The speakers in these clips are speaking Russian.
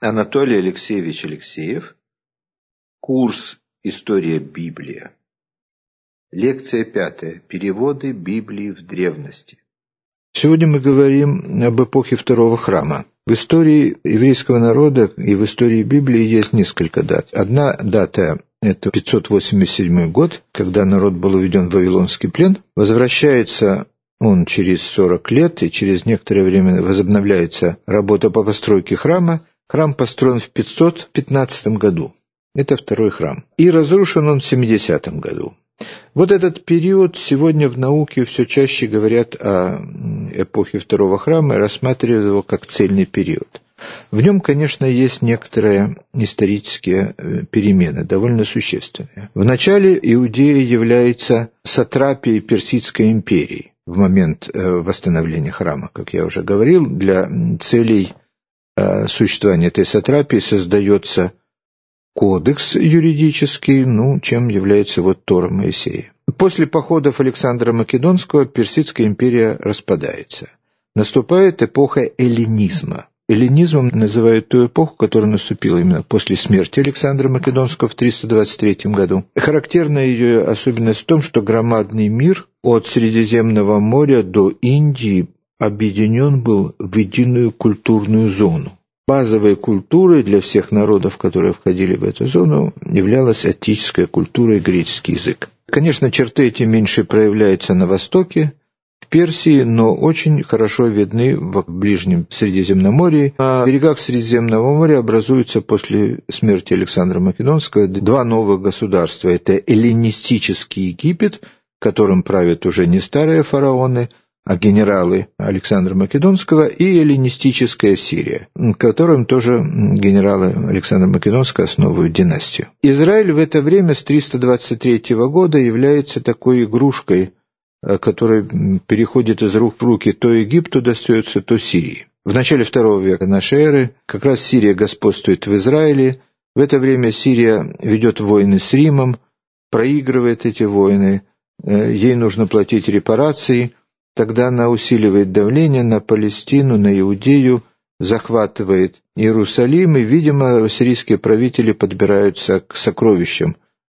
Анатолий Алексеевич Алексеев. Курс «История Библии». Лекция пятая. Переводы Библии в древности. Сегодня мы говорим об эпохе Второго храма. В истории еврейского народа и в истории Библии есть несколько дат. Одна дата – это 587 год, когда народ был уведен в Вавилонский плен. Возвращается он через 40 лет, и через некоторое время возобновляется работа по постройке храма. Храм построен в 515 году. Это второй храм. И разрушен он в 70 году. Вот этот период сегодня в науке все чаще говорят о эпохе Второго храма и рассматривают его как цельный период. В нем, конечно, есть некоторые исторические э, перемены, довольно существенные. Вначале Иудея является сатрапией Персидской империи в момент э, восстановления храма, как я уже говорил, для целей существования этой сатрапии создается кодекс юридический, ну, чем является вот Тора Моисея. После походов Александра Македонского Персидская империя распадается. Наступает эпоха эллинизма. Эллинизмом называют ту эпоху, которая наступила именно после смерти Александра Македонского в 323 году. Характерна ее особенность в том, что громадный мир от Средиземного моря до Индии объединен был в единую культурную зону. Базовой культурой для всех народов, которые входили в эту зону, являлась аттическая культура и греческий язык. Конечно, черты эти меньше проявляются на Востоке, в Персии, но очень хорошо видны в ближнем Средиземноморье. На берегах Средиземного моря образуются после смерти Александра Македонского два новых государства. Это эллинистический Египет, которым правят уже не старые фараоны – а генералы Александра Македонского и эллинистическая Сирия, которым тоже генералы Александра Македонского основывают династию. Израиль в это время с 323 года является такой игрушкой, э, которая переходит из рук в руки то Египту достается, то Сирии. В начале второго века нашей эры как раз Сирия господствует в Израиле. В это время Сирия ведет войны с Римом, проигрывает эти войны, э, ей нужно платить репарации – Тогда она усиливает давление на Палестину, на Иудею, захватывает Иерусалим, и, видимо, сирийские правители подбираются к сокровищам,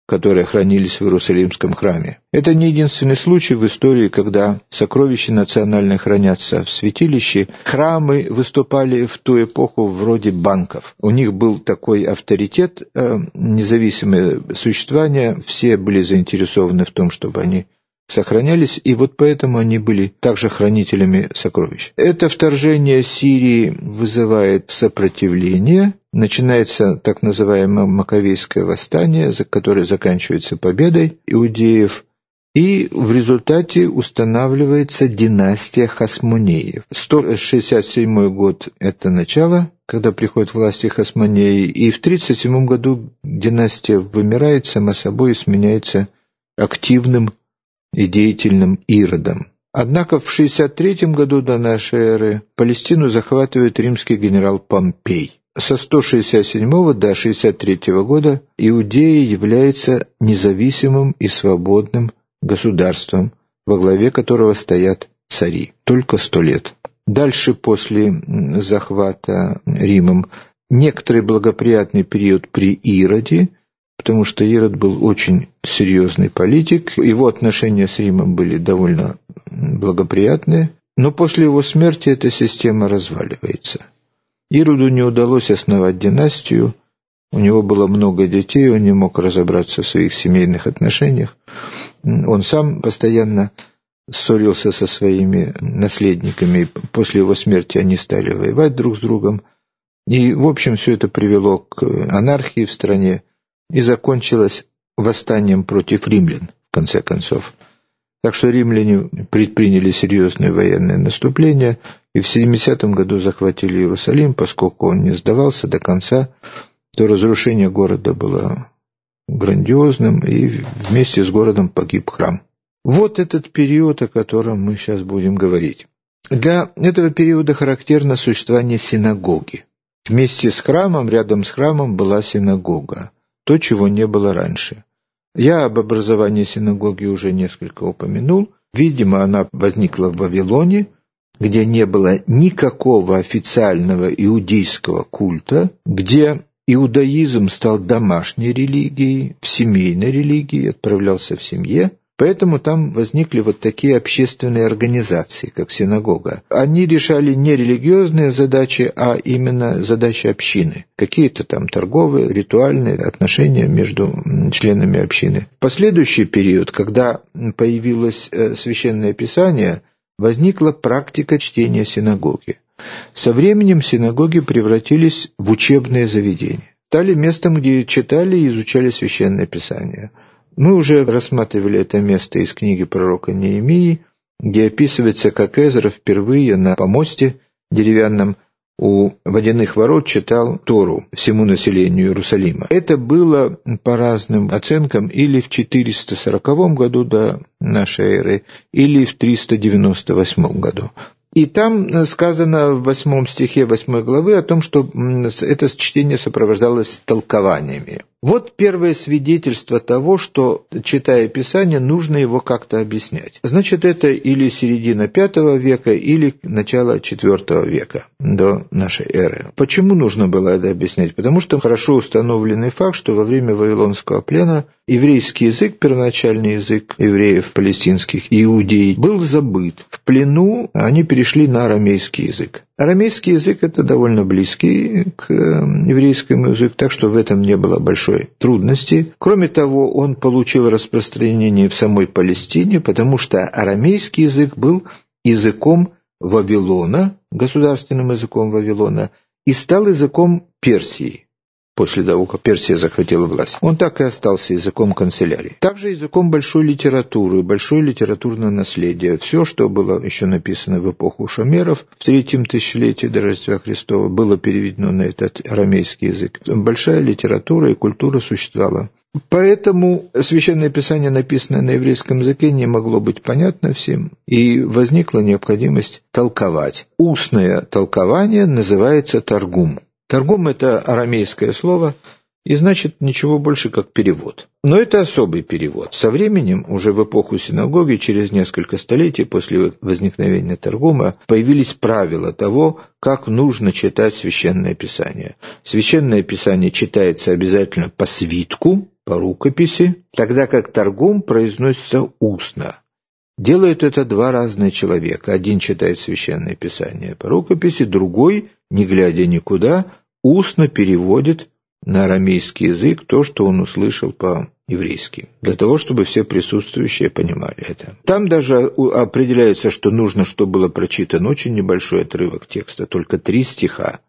которые хранились в Иерусалимском храме. Это не единственный случай в истории, когда сокровища национальные хранятся в святилище. Храмы выступали в ту эпоху вроде банков. У них был такой авторитет, э, независимое существование, все были заинтересованы в том, чтобы они сохранялись, и вот поэтому они были также хранителями сокровищ. Это вторжение Сирии вызывает сопротивление, начинается так называемое Маковейское восстание, которое заканчивается победой иудеев, и в результате устанавливается династия Хасмонеев. 167 год – это начало, когда приходят власти Хасмонеи, и в 1937 году династия вымирает сама собой и сменяется активным и деятельным Иродом. Однако в 63 году до нашей эры Палестину захватывает римский генерал Помпей. Со 167 до 63 года Иудея является независимым и свободным государством, во главе которого стоят цари. Только сто лет. Дальше, после захвата Римом, некоторый благоприятный период при Ироде – потому что Ирод был очень серьезный политик, его отношения с Римом были довольно благоприятные, но после его смерти эта система разваливается. Ироду не удалось основать династию, у него было много детей, он не мог разобраться в своих семейных отношениях. Он сам постоянно ссорился со своими наследниками. После его смерти они стали воевать друг с другом. И, в общем, все это привело к анархии в стране и закончилось восстанием против римлян, в конце концов. Так что римляне предприняли серьезное военное наступление и в 70 году захватили Иерусалим, поскольку он не сдавался до конца, то разрушение города было грандиозным, и вместе с городом погиб храм. Вот этот период, о котором мы сейчас будем говорить. Для этого периода характерно существование синагоги. Вместе с храмом, рядом с храмом была синагога то, чего не было раньше. Я об образовании синагоги уже несколько упомянул. Видимо, она возникла в Вавилоне, где не было никакого официального иудейского культа, где иудаизм стал домашней религией, в семейной религии, отправлялся в семье, Поэтому там возникли вот такие общественные организации, как синагога. Они решали не религиозные задачи, а именно задачи общины. Какие-то там торговые, ритуальные отношения между членами общины. В последующий период, когда появилось э, священное писание, возникла практика чтения синагоги. Со временем синагоги превратились в учебные заведения. Стали местом, где читали и изучали священное писание – мы уже рассматривали это место из книги пророка Неемии, где описывается, как Эзра впервые на помосте деревянном у водяных ворот читал Тору всему населению Иерусалима. Это было по разным оценкам или в 440 году до нашей эры, или в 398 году. И там сказано в восьмом стихе восьмой главы о том, что это чтение сопровождалось толкованиями. Вот первое свидетельство того, что, читая Писание, нужно его как-то объяснять. Значит, это или середина V века, или начало IV века до нашей эры. Почему нужно было это объяснять? Потому что хорошо установленный факт, что во время Вавилонского плена еврейский язык, первоначальный язык евреев палестинских, иудей, был забыт. В плену они перешли на арамейский язык. Арамейский язык – это довольно близкий к эм, еврейскому языку, так что в этом не было большой трудности. Кроме того, он получил распространение в самой Палестине, потому что арамейский язык был языком Вавилона, государственным языком Вавилона, и стал языком Персии после того, как Персия захватила власть. Он так и остался языком канцелярии. Также языком большой литературы, большое литературное наследие. Все, что было еще написано в эпоху шумеров в третьем тысячелетии до Рождества Христова, было переведено на этот арамейский язык. Большая литература и культура существовала. Поэтому Священное Писание, написанное на еврейском языке, не могло быть понятно всем, и возникла необходимость толковать. Устное толкование называется торгум. Торгум – это арамейское слово, и значит ничего больше, как перевод. Но это особый перевод. Со временем, уже в эпоху синагоги, через несколько столетий после возникновения Торгума, появились правила того, как нужно читать Священное Писание. Священное Писание читается обязательно по свитку, по рукописи, тогда как Торгум произносится устно. Делают это два разных человека. Один читает Священное Писание по рукописи, другой, не глядя никуда, устно переводит на арамейский язык то, что он услышал по-еврейски, для того, чтобы все присутствующие понимали это. Там даже определяется, что нужно, чтобы было прочитан очень небольшой отрывок текста, только три стиха.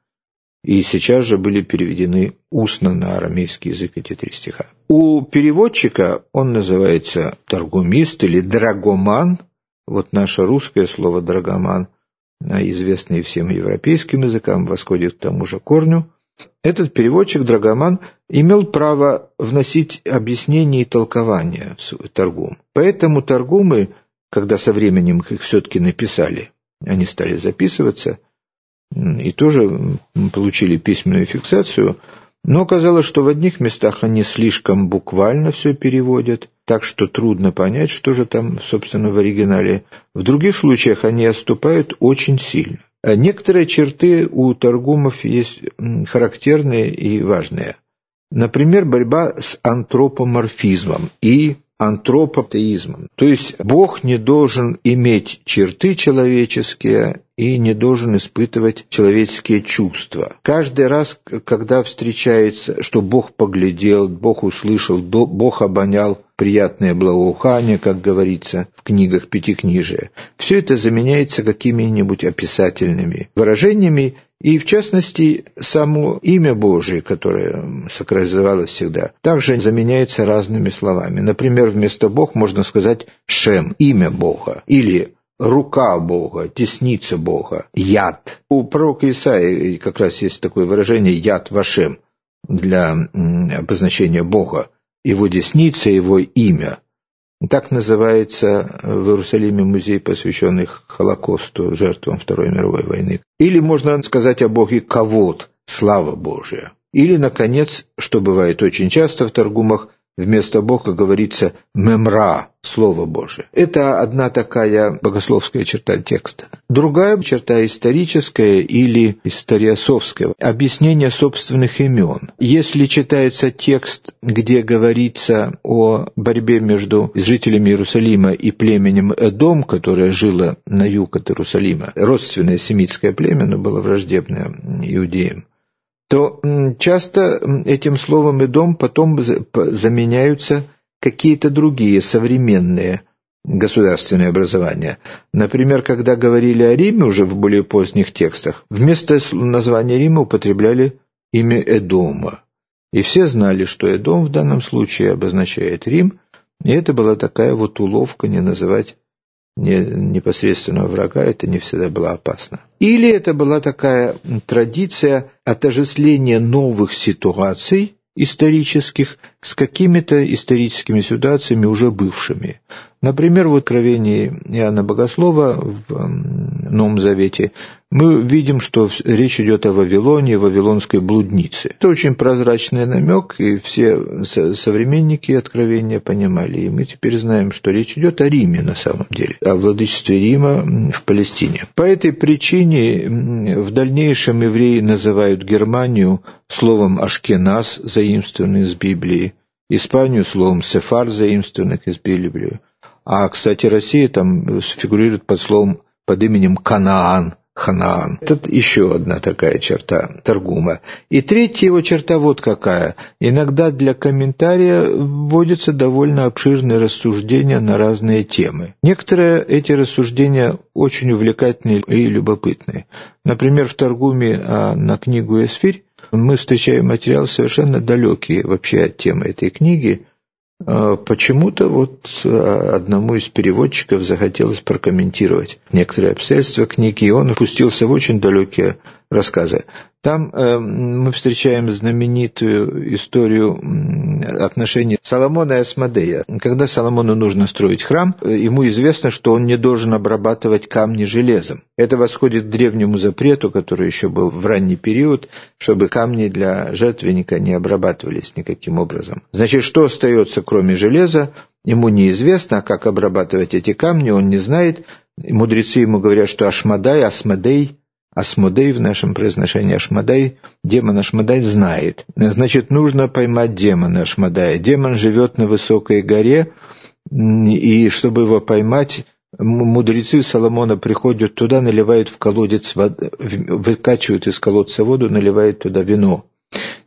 И сейчас же были переведены устно на арамейский язык эти три стиха. У переводчика он называется торгумист или драгоман. Вот наше русское слово драгоман, а известное всем европейским языкам, восходит к тому же корню. Этот переводчик, драгоман, имел право вносить объяснения и толкования в свой торгум. Поэтому торгумы, когда со временем их все-таки написали, они стали записываться – и тоже получили письменную фиксацию, но оказалось, что в одних местах они слишком буквально все переводят, так что трудно понять, что же там, собственно, в оригинале. В других случаях они отступают очень сильно. А некоторые черты у торгумов есть характерные и важные. Например, борьба с антропоморфизмом и антропотеизмом. То есть Бог не должен иметь черты человеческие и не должен испытывать человеческие чувства. Каждый раз, когда встречается, что Бог поглядел, Бог услышал, Бог обонял приятное благоухание, как говорится в книгах Пятикнижия, все это заменяется какими-нибудь описательными выражениями, и в частности, само имя Божие, которое сакрализовалось всегда, также заменяется разными словами. Например, вместо Бог можно сказать «шем» – имя Бога, или рука Бога, тесница Бога, яд. У пророка Исаии как раз есть такое выражение «яд вашем» для обозначения Бога. Его десница, его имя. Так называется в Иерусалиме музей, посвященный Холокосту, жертвам Второй мировой войны. Или можно сказать о Боге «кавод», слава Божия. Или, наконец, что бывает очень часто в торгумах, вместо Бога говорится «мемра», Слово Божие. Это одна такая богословская черта текста. Другая черта историческая или историосовская – объяснение собственных имен. Если читается текст, где говорится о борьбе между жителями Иерусалима и племенем Эдом, которое жило на юг от Иерусалима, родственное семитское племя, но было враждебное иудеям, то часто этим словом «идом» потом заменяются какие-то другие современные государственные образования. Например, когда говорили о Риме уже в более поздних текстах, вместо названия Рима употребляли имя Эдома. И все знали, что Эдом в данном случае обозначает Рим, и это была такая вот уловка не называть не, непосредственного врага, это не всегда было опасно. Или это была такая традиция отождествления новых ситуаций исторических с какими-то историческими ситуациями уже бывшими. Например, в Откровении Иоанна Богослова в Новом Завете мы видим, что речь идет о Вавилоне, Вавилонской блуднице. Это очень прозрачный намек, и все современники Откровения понимали. И мы теперь знаем, что речь идет о Риме на самом деле, о владычестве Рима в Палестине. По этой причине в дальнейшем евреи называют Германию словом «ашкеназ», заимствованный из Библии, Испанию словом «сефар», заимствованных из Библии, а, кстати, Россия там фигурирует под словом, под именем Канаан, Ханаан. Это еще одна такая черта Таргума. И третья его черта вот какая. Иногда для комментария вводятся довольно обширные рассуждения на разные темы. Некоторые эти рассуждения очень увлекательные и любопытные. Например, в Таргуме а, на книгу «Эсфирь» мы встречаем материал совершенно далекий вообще от темы этой книги, а, почему-то вот а, одному из переводчиков захотелось прокомментировать некоторые обстоятельства книги, и он опустился в очень далекие рассказы. Там э, мы встречаем знаменитую историю отношений Соломона и Асмодея. Когда Соломону нужно строить храм, ему известно, что он не должен обрабатывать камни железом. Это восходит к древнему запрету, который еще был в ранний период, чтобы камни для жертвенника не обрабатывались никаким образом. Значит, что остается кроме железа? Ему неизвестно, а как обрабатывать эти камни, он не знает. Мудрецы ему говорят, что Ашмадай, Асмодей – Асмодей в нашем произношении Ашмадай, демон Ашмадай знает. Значит, нужно поймать демона Ашмадая. Демон живет на высокой горе, и чтобы его поймать, мудрецы Соломона приходят туда, наливают в колодец воду, выкачивают из колодца воду, наливают туда вино.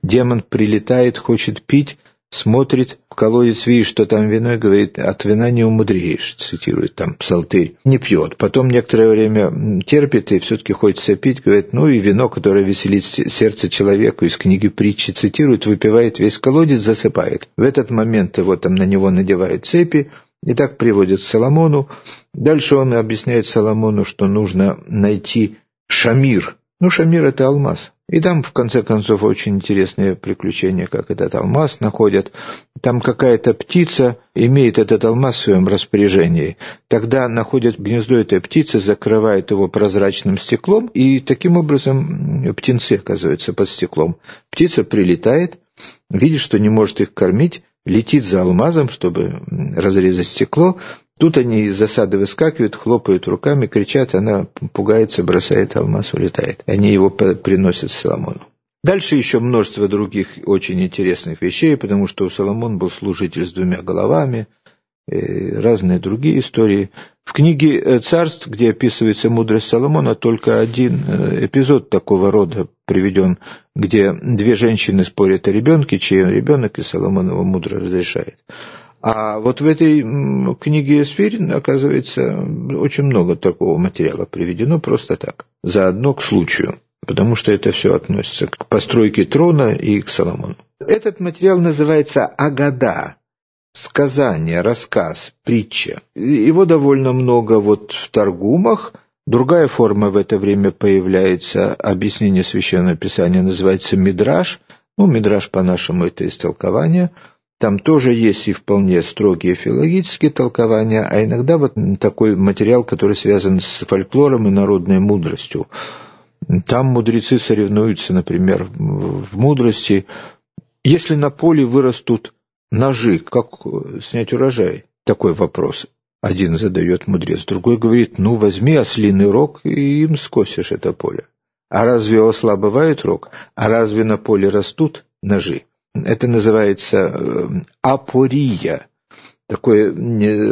Демон прилетает, хочет пить, смотрит в колодец, видит, что там вино, и говорит, от вина не умудреешь, цитирует там псалтырь, не пьет. Потом некоторое время терпит и все-таки хочется пить, говорит, ну и вино, которое веселит сердце человеку, из книги притчи цитирует, выпивает весь колодец, засыпает. В этот момент его там на него надевают цепи, и так приводит к Соломону. Дальше он объясняет Соломону, что нужно найти шамир. Ну, шамир – это алмаз. И там, в конце концов, очень интересные приключения, как этот алмаз находят. Там какая-то птица имеет этот алмаз в своем распоряжении. Тогда находят гнездо этой птицы, закрывают его прозрачным стеклом, и таким образом птенцы оказываются под стеклом. Птица прилетает, видит, что не может их кормить, летит за алмазом, чтобы разрезать стекло, Тут они из засады выскакивают, хлопают руками, кричат, она пугается, бросает алмаз, улетает. Они его приносят Соломону. Дальше еще множество других очень интересных вещей, потому что Соломон был служитель с двумя головами, разные другие истории. В книге э, «Царств», где описывается мудрость Соломона, только один э, эпизод такого рода приведен, где две женщины спорят о ребенке, чей ребенок, и Соломон его мудро разрешает. А вот в этой книге Эсфирин, оказывается, очень много такого материала приведено просто так, заодно к случаю, потому что это все относится к постройке трона и к Соломону. Этот материал называется «Агада», сказание, рассказ, притча. Его довольно много вот в Таргумах. Другая форма в это время появляется, объяснение Священного Писания называется «Мидраш». Ну, «Мидраш» по-нашему это истолкование – там тоже есть и вполне строгие филологические толкования, а иногда вот такой материал, который связан с фольклором и народной мудростью. Там мудрецы соревнуются, например, в мудрости. Если на поле вырастут ножи, как снять урожай? Такой вопрос. Один задает мудрец, другой говорит, ну возьми ослиный рог и им скосишь это поле. А разве у осла бывает рог? А разве на поле растут ножи? Это называется э, апория. Такой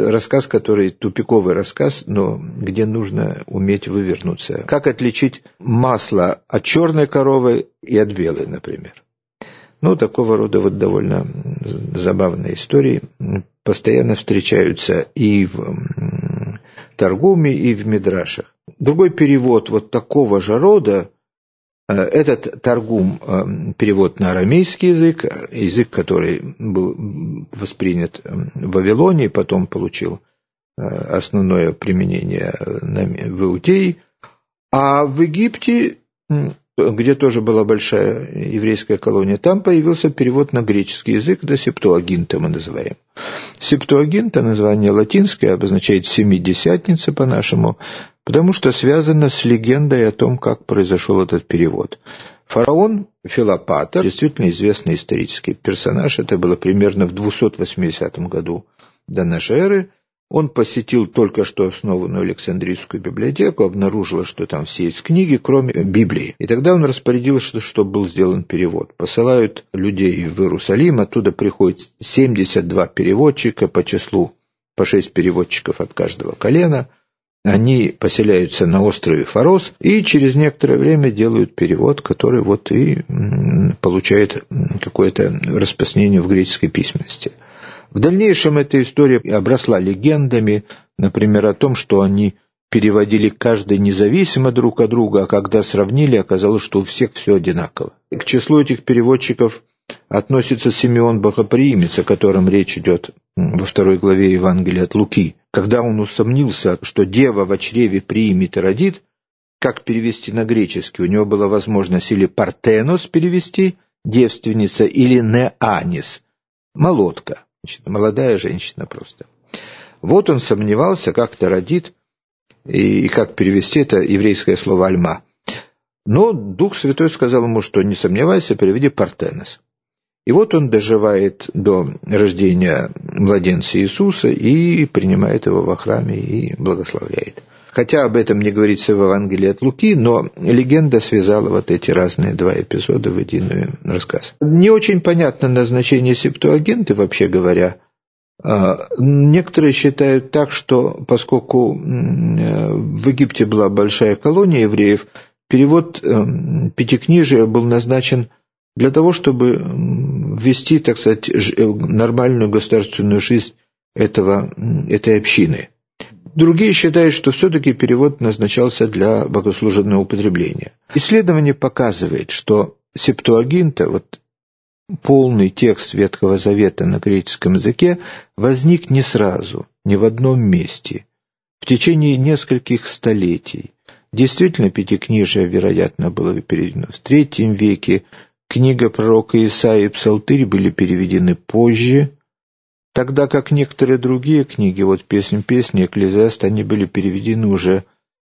рассказ, который тупиковый рассказ, но где нужно уметь вывернуться. Как отличить масло от черной коровы и от белой, например? Ну, такого рода вот довольно забавные истории постоянно встречаются и в Торгуме, и в Мидрашах. Другой перевод вот такого же рода, этот Торгум, э, перевод на арамейский язык, язык, который был воспринят в Вавилоне, потом получил э, основное применение в Иудее, а в Египте где тоже была большая еврейская колония, там появился перевод на греческий язык, это септуагинта мы называем. Септуагинта, название латинское, обозначает «семидесятница» по-нашему, потому что связано с легендой о том, как произошел этот перевод. Фараон Филопатор, действительно известный исторический персонаж, это было примерно в 280 году до нашей эры – он посетил только что основанную Александрийскую библиотеку, обнаружил, что там все есть книги, кроме Библии. И тогда он распорядился, что был сделан перевод. Посылают людей в Иерусалим, оттуда приходит 72 переводчика по числу, по 6 переводчиков от каждого колена. Они поселяются на острове Фарос и через некоторое время делают перевод, который вот и получает какое-то распространение в греческой письменности. В дальнейшем эта история обросла легендами, например, о том, что они переводили каждый независимо друг от друга, а когда сравнили, оказалось, что у всех все одинаково. К числу этих переводчиков относится Симеон Богоприимец, о котором речь идет во второй главе Евангелия от Луки. Когда он усомнился, что дева в чреве примет и родит, как перевести на греческий? У него была возможность или «партенос» перевести, девственница, или «неанис», молотка женщина, молодая женщина просто. Вот он сомневался, как это родит, и, и как перевести это еврейское слово «альма». Но Дух Святой сказал ему, что не сомневайся, переведи «партенос». И вот он доживает до рождения младенца Иисуса и принимает его во храме и благословляет. Хотя об этом не говорится в Евангелии от Луки, но легенда связала вот эти разные два эпизода в единый рассказ. Не очень понятно назначение септуагенты, вообще говоря. А, некоторые считают так, что поскольку в Египте была большая колония евреев, перевод эм, Пятикнижия был назначен для того, чтобы ввести, так сказать, нормальную государственную жизнь этого, этой общины. Другие считают, что все-таки перевод назначался для богослужебного употребления. Исследование показывает, что септуагинта, вот полный текст Ветхого Завета на греческом языке, возник не сразу, не в одном месте, в течение нескольких столетий. Действительно, Пятикнижие, вероятно, было переведено в третьем веке, книга пророка Исаии и Псалтырь были переведены позже, Тогда как некоторые другие книги, вот «Песнь песни», «Экклезиаст», они были переведены уже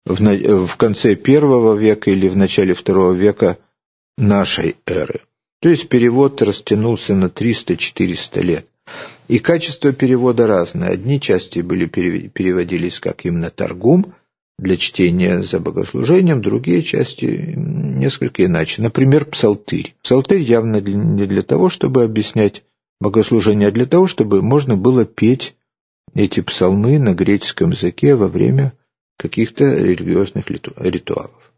в, в конце первого века или в начале второго века нашей эры. То есть перевод растянулся на 300-400 лет. И качество перевода разное. Одни части были переводились как именно торгум для чтения за богослужением, другие части несколько иначе. Например, псалтырь. Псалтырь явно не для того, чтобы объяснять богослужения для того, чтобы можно было петь эти псалмы на греческом языке во время каких-то религиозных ритуалов.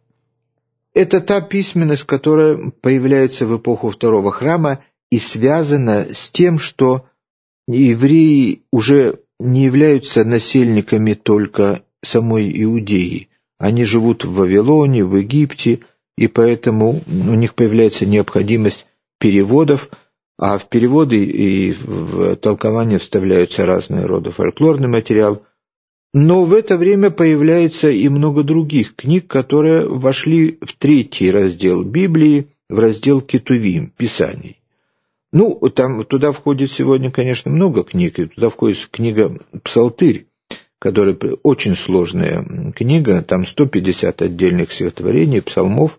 Это та письменность, которая появляется в эпоху второго храма и связана с тем, что евреи уже не являются насельниками только самой Иудеи. Они живут в Вавилоне, в Египте, и поэтому у них появляется необходимость переводов – а в переводы и в толкование вставляются разные роды фольклорный материал. Но в это время появляется и много других книг, которые вошли в третий раздел Библии, в раздел Кетувим, Писаний. Ну, там, туда входит сегодня, конечно, много книг, и туда входит книга «Псалтырь», которая очень сложная книга, там 150 отдельных стихотворений, псалмов,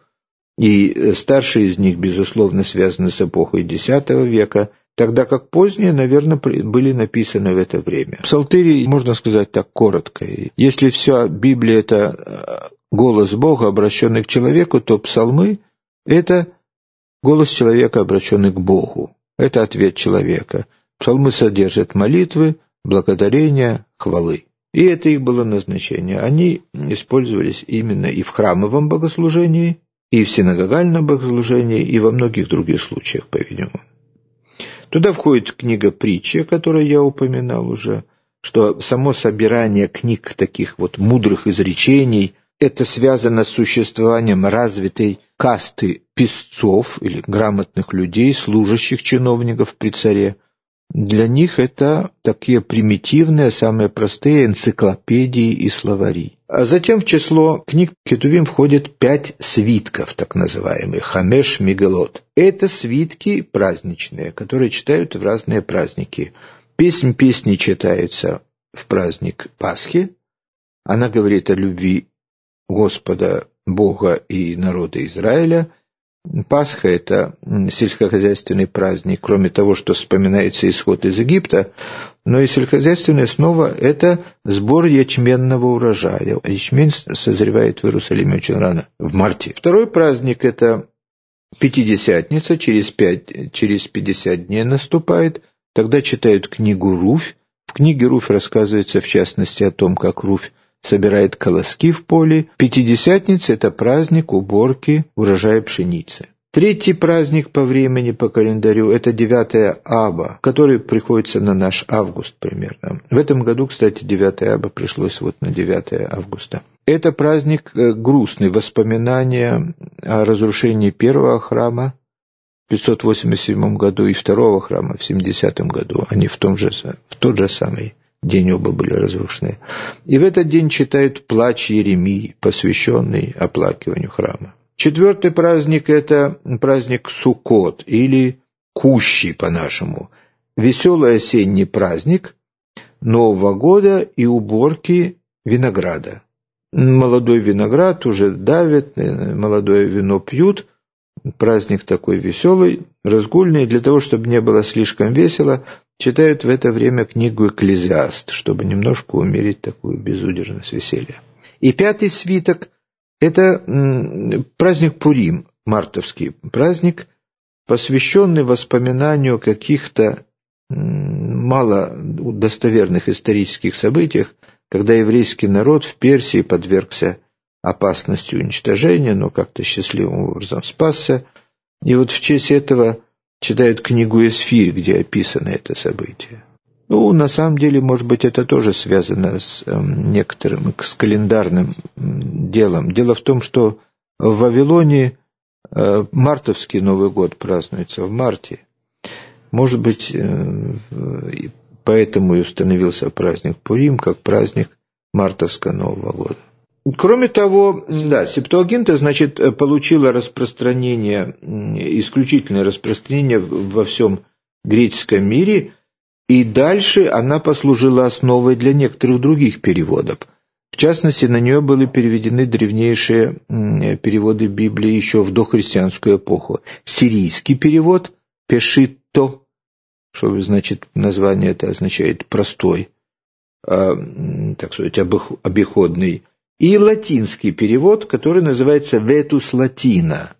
и старшие из них, безусловно, связаны с эпохой X века, тогда как поздние, наверное, были написаны в это время. Псалтыри, можно сказать так коротко. Если вся Библия – это э, голос Бога, обращенный к человеку, то псалмы – это голос человека, обращенный к Богу. Это ответ человека. Псалмы содержат молитвы, благодарения, хвалы. И это их было назначение. Они использовались именно и в храмовом богослужении, и в синагогальном богослужении, и во многих других случаях, по-видимому. Туда входит книга притчи, о которой я упоминал уже, что само собирание книг таких вот мудрых изречений, это связано с существованием развитой касты писцов или грамотных людей, служащих чиновников при царе, для них это такие примитивные, самые простые энциклопедии и словари. А затем в число книг Кетувим входит пять свитков, так называемых, Хамеш Мигалот. Это свитки праздничные, которые читают в разные праздники. Песнь песни читается в праздник Пасхи. Она говорит о любви Господа, Бога и народа Израиля – Пасха – это сельскохозяйственный праздник, кроме того, что вспоминается исход из Египта, но и сельскохозяйственная основа – это сбор ячменного урожая. Ячмень созревает в Иерусалиме очень рано, в марте. Второй праздник – это Пятидесятница, через, пять, через 50 дней наступает. Тогда читают книгу «Руфь». В книге «Руфь» рассказывается, в частности, о том, как Руфь собирает колоски в поле. Пятидесятница – это праздник уборки урожая пшеницы. Третий праздник по времени, по календарю – это 9 Аба, который приходится на наш август примерно. В этом году, кстати, 9 Аба пришлось вот на 9 августа. Это праздник э, грустный, воспоминания о разрушении первого храма в 587 году и второго храма в 70 году. Они в, том же, в тот же самый день оба были разрушены. И в этот день читают плач Еремии, посвященный оплакиванию храма. Четвертый праздник – это праздник Суккот или Кущи по-нашему. Веселый осенний праздник Нового года и уборки винограда. Молодой виноград уже давят, молодое вино пьют. Праздник такой веселый, разгульный. Для того, чтобы не было слишком весело, читают в это время книгу «Экклезиаст», чтобы немножко умерить такую безудержность веселья. И пятый свиток – это праздник Пурим, мартовский праздник, посвященный воспоминанию каких-то мало достоверных исторических событиях, когда еврейский народ в Персии подвергся опасности уничтожения, но как-то счастливым образом спасся. И вот в честь этого читают книгу Эсфирь, где описано это событие. Ну, на самом деле, может быть, это тоже связано с э, некоторым, с календарным делом. Дело в том, что в Вавилоне э, мартовский Новый год празднуется в марте. Может быть, э, поэтому и установился праздник Пурим как праздник мартовского Нового года. Кроме того, да, Септуагинта, значит, получила распространение, исключительное распространение во всем греческом мире, и дальше она послужила основой для некоторых других переводов. В частности, на нее были переведены древнейшие переводы Библии еще в дохристианскую эпоху. Сирийский перевод «пешитто», что значит название это означает «простой», а, так сказать, обиходный, и латинский перевод, который называется «Ветус латина».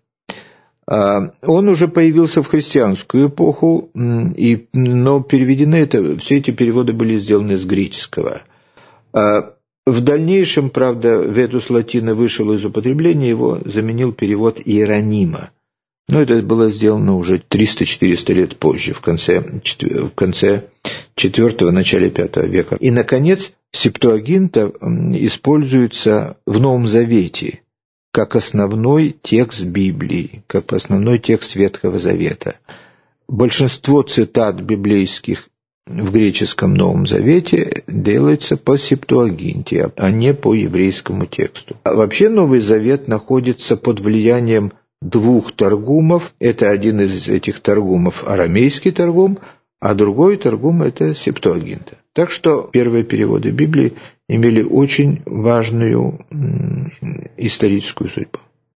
А, он уже появился в христианскую эпоху, и, но переведены это, все эти переводы были сделаны с греческого. А, в дальнейшем, правда, «Ветус латина» вышел из употребления, его заменил перевод Иеронима. Но это было сделано уже 300-400 лет позже, в конце, в конце IV – начале V века. И, наконец, Септуагинта используется в Новом Завете как основной текст Библии, как основной текст Ветхого Завета. Большинство цитат библейских в греческом Новом Завете делается по Септуагинте, а не по еврейскому тексту. А вообще Новый Завет находится под влиянием двух торгумов. Это один из этих торгумов арамейский торгум, а другой торгум – это Септуагинта. Так что первые переводы Библии имели очень важную историческую судьбу.